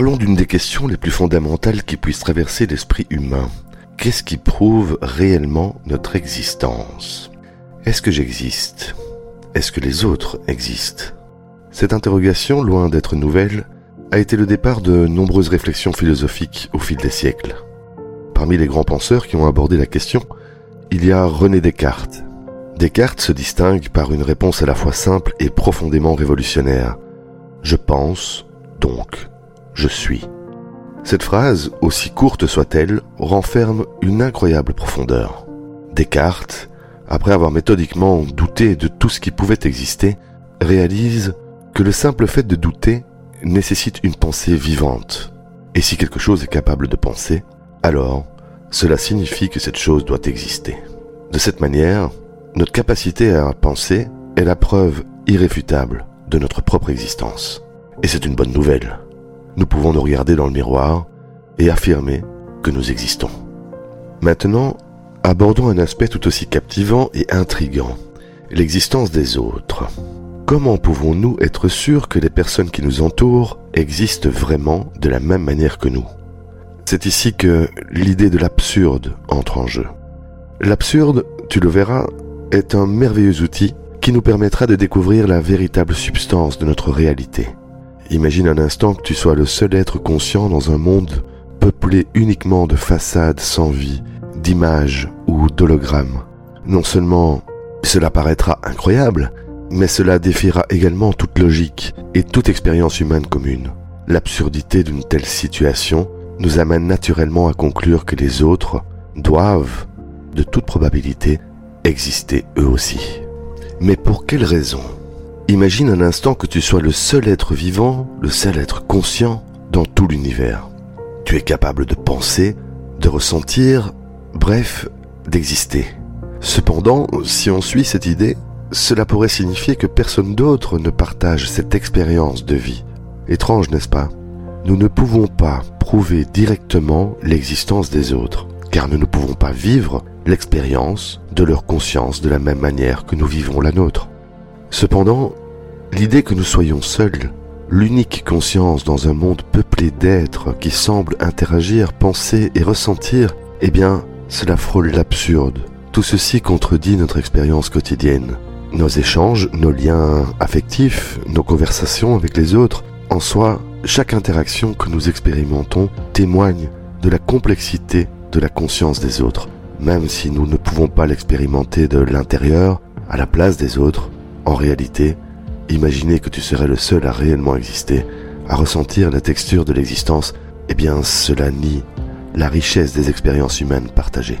Parlons d'une des questions les plus fondamentales qui puissent traverser l'esprit humain. Qu'est-ce qui prouve réellement notre existence? Est-ce que j'existe? Est-ce que les autres existent? Cette interrogation, loin d'être nouvelle, a été le départ de nombreuses réflexions philosophiques au fil des siècles. Parmi les grands penseurs qui ont abordé la question, il y a René Descartes. Descartes se distingue par une réponse à la fois simple et profondément révolutionnaire. Je pense, donc je suis. Cette phrase, aussi courte soit-elle, renferme une incroyable profondeur. Descartes, après avoir méthodiquement douté de tout ce qui pouvait exister, réalise que le simple fait de douter nécessite une pensée vivante. Et si quelque chose est capable de penser, alors cela signifie que cette chose doit exister. De cette manière, notre capacité à penser est la preuve irréfutable de notre propre existence. Et c'est une bonne nouvelle nous pouvons nous regarder dans le miroir et affirmer que nous existons. Maintenant, abordons un aspect tout aussi captivant et intrigant, l'existence des autres. Comment pouvons-nous être sûrs que les personnes qui nous entourent existent vraiment de la même manière que nous? C'est ici que l'idée de l'absurde entre en jeu. L'absurde, tu le verras, est un merveilleux outil qui nous permettra de découvrir la véritable substance de notre réalité. Imagine un instant que tu sois le seul être conscient dans un monde peuplé uniquement de façades sans vie, d'images ou d'hologrammes. Non seulement cela paraîtra incroyable, mais cela défiera également toute logique et toute expérience humaine commune. L'absurdité d'une telle situation nous amène naturellement à conclure que les autres doivent, de toute probabilité, exister eux aussi. Mais pour quelle raison? Imagine un instant que tu sois le seul être vivant, le seul être conscient dans tout l'univers. Tu es capable de penser, de ressentir, bref, d'exister. Cependant, si on suit cette idée, cela pourrait signifier que personne d'autre ne partage cette expérience de vie. Étrange, n'est-ce pas? Nous ne pouvons pas prouver directement l'existence des autres, car nous ne pouvons pas vivre l'expérience de leur conscience de la même manière que nous vivons la nôtre. Cependant, l'idée que nous soyons seuls, l'unique conscience dans un monde peuplé d'êtres qui semblent interagir, penser et ressentir, eh bien, cela frôle l'absurde. Tout ceci contredit notre expérience quotidienne. Nos échanges, nos liens affectifs, nos conversations avec les autres, en soi, chaque interaction que nous expérimentons témoigne de la complexité de la conscience des autres. Même si nous ne pouvons pas l'expérimenter de l'intérieur, à la place des autres, en réalité, imaginer que tu serais le seul à réellement exister, à ressentir la texture de l'existence, eh bien cela nie la richesse des expériences humaines partagées.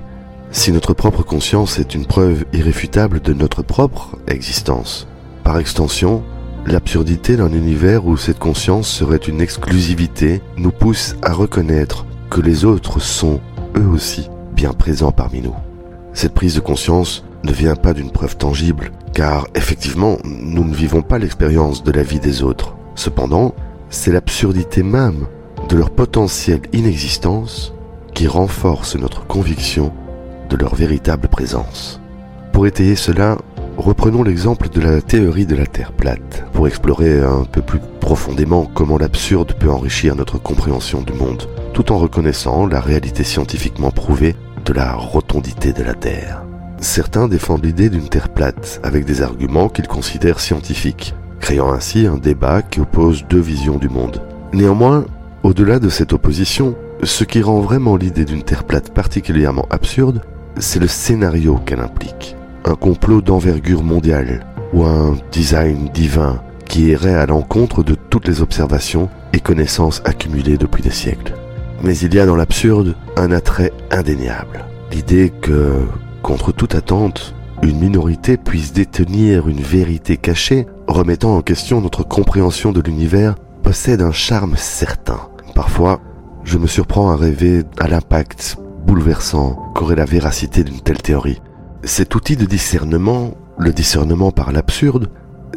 Si notre propre conscience est une preuve irréfutable de notre propre existence, par extension, l'absurdité d'un univers où cette conscience serait une exclusivité nous pousse à reconnaître que les autres sont, eux aussi, bien présents parmi nous. Cette prise de conscience ne vient pas d'une preuve tangible, car effectivement, nous ne vivons pas l'expérience de la vie des autres. Cependant, c'est l'absurdité même de leur potentielle inexistence qui renforce notre conviction de leur véritable présence. Pour étayer cela, reprenons l'exemple de la théorie de la Terre plate, pour explorer un peu plus profondément comment l'absurde peut enrichir notre compréhension du monde, tout en reconnaissant la réalité scientifiquement prouvée de la rotondité de la Terre. Certains défendent l'idée d'une Terre plate avec des arguments qu'ils considèrent scientifiques, créant ainsi un débat qui oppose deux visions du monde. Néanmoins, au-delà de cette opposition, ce qui rend vraiment l'idée d'une Terre plate particulièrement absurde, c'est le scénario qu'elle implique. Un complot d'envergure mondiale ou un design divin qui irait à l'encontre de toutes les observations et connaissances accumulées depuis des siècles. Mais il y a dans l'absurde un attrait indéniable. L'idée que Contre toute attente, une minorité puisse détenir une vérité cachée, remettant en question notre compréhension de l'univers, possède un charme certain. Parfois, je me surprends à rêver à l'impact bouleversant qu'aurait la véracité d'une telle théorie. Cet outil de discernement, le discernement par l'absurde,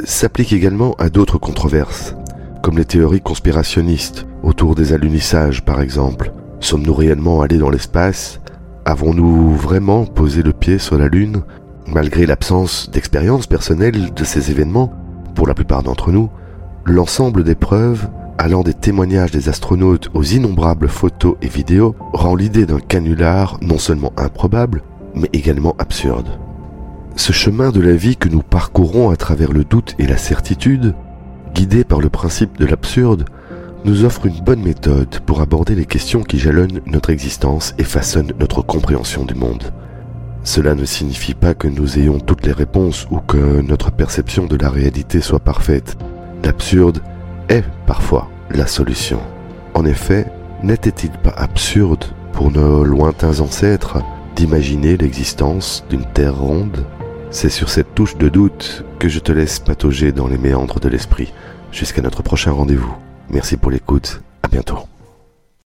s'applique également à d'autres controverses, comme les théories conspirationnistes autour des alunissages par exemple. Sommes-nous réellement allés dans l'espace Avons-nous vraiment posé le pied sur la Lune Malgré l'absence d'expérience personnelle de ces événements, pour la plupart d'entre nous, l'ensemble des preuves allant des témoignages des astronautes aux innombrables photos et vidéos, rend l'idée d'un canular non seulement improbable, mais également absurde. Ce chemin de la vie que nous parcourons à travers le doute et la certitude, guidé par le principe de l'absurde, nous offre une bonne méthode pour aborder les questions qui jalonnent notre existence et façonnent notre compréhension du monde. Cela ne signifie pas que nous ayons toutes les réponses ou que notre perception de la réalité soit parfaite. L'absurde est parfois la solution. En effet, n'était-il pas absurde pour nos lointains ancêtres d'imaginer l'existence d'une Terre ronde? C'est sur cette touche de doute que je te laisse patauger dans les méandres de l'esprit. Jusqu'à notre prochain rendez-vous. Merci pour l'écoute. À bientôt.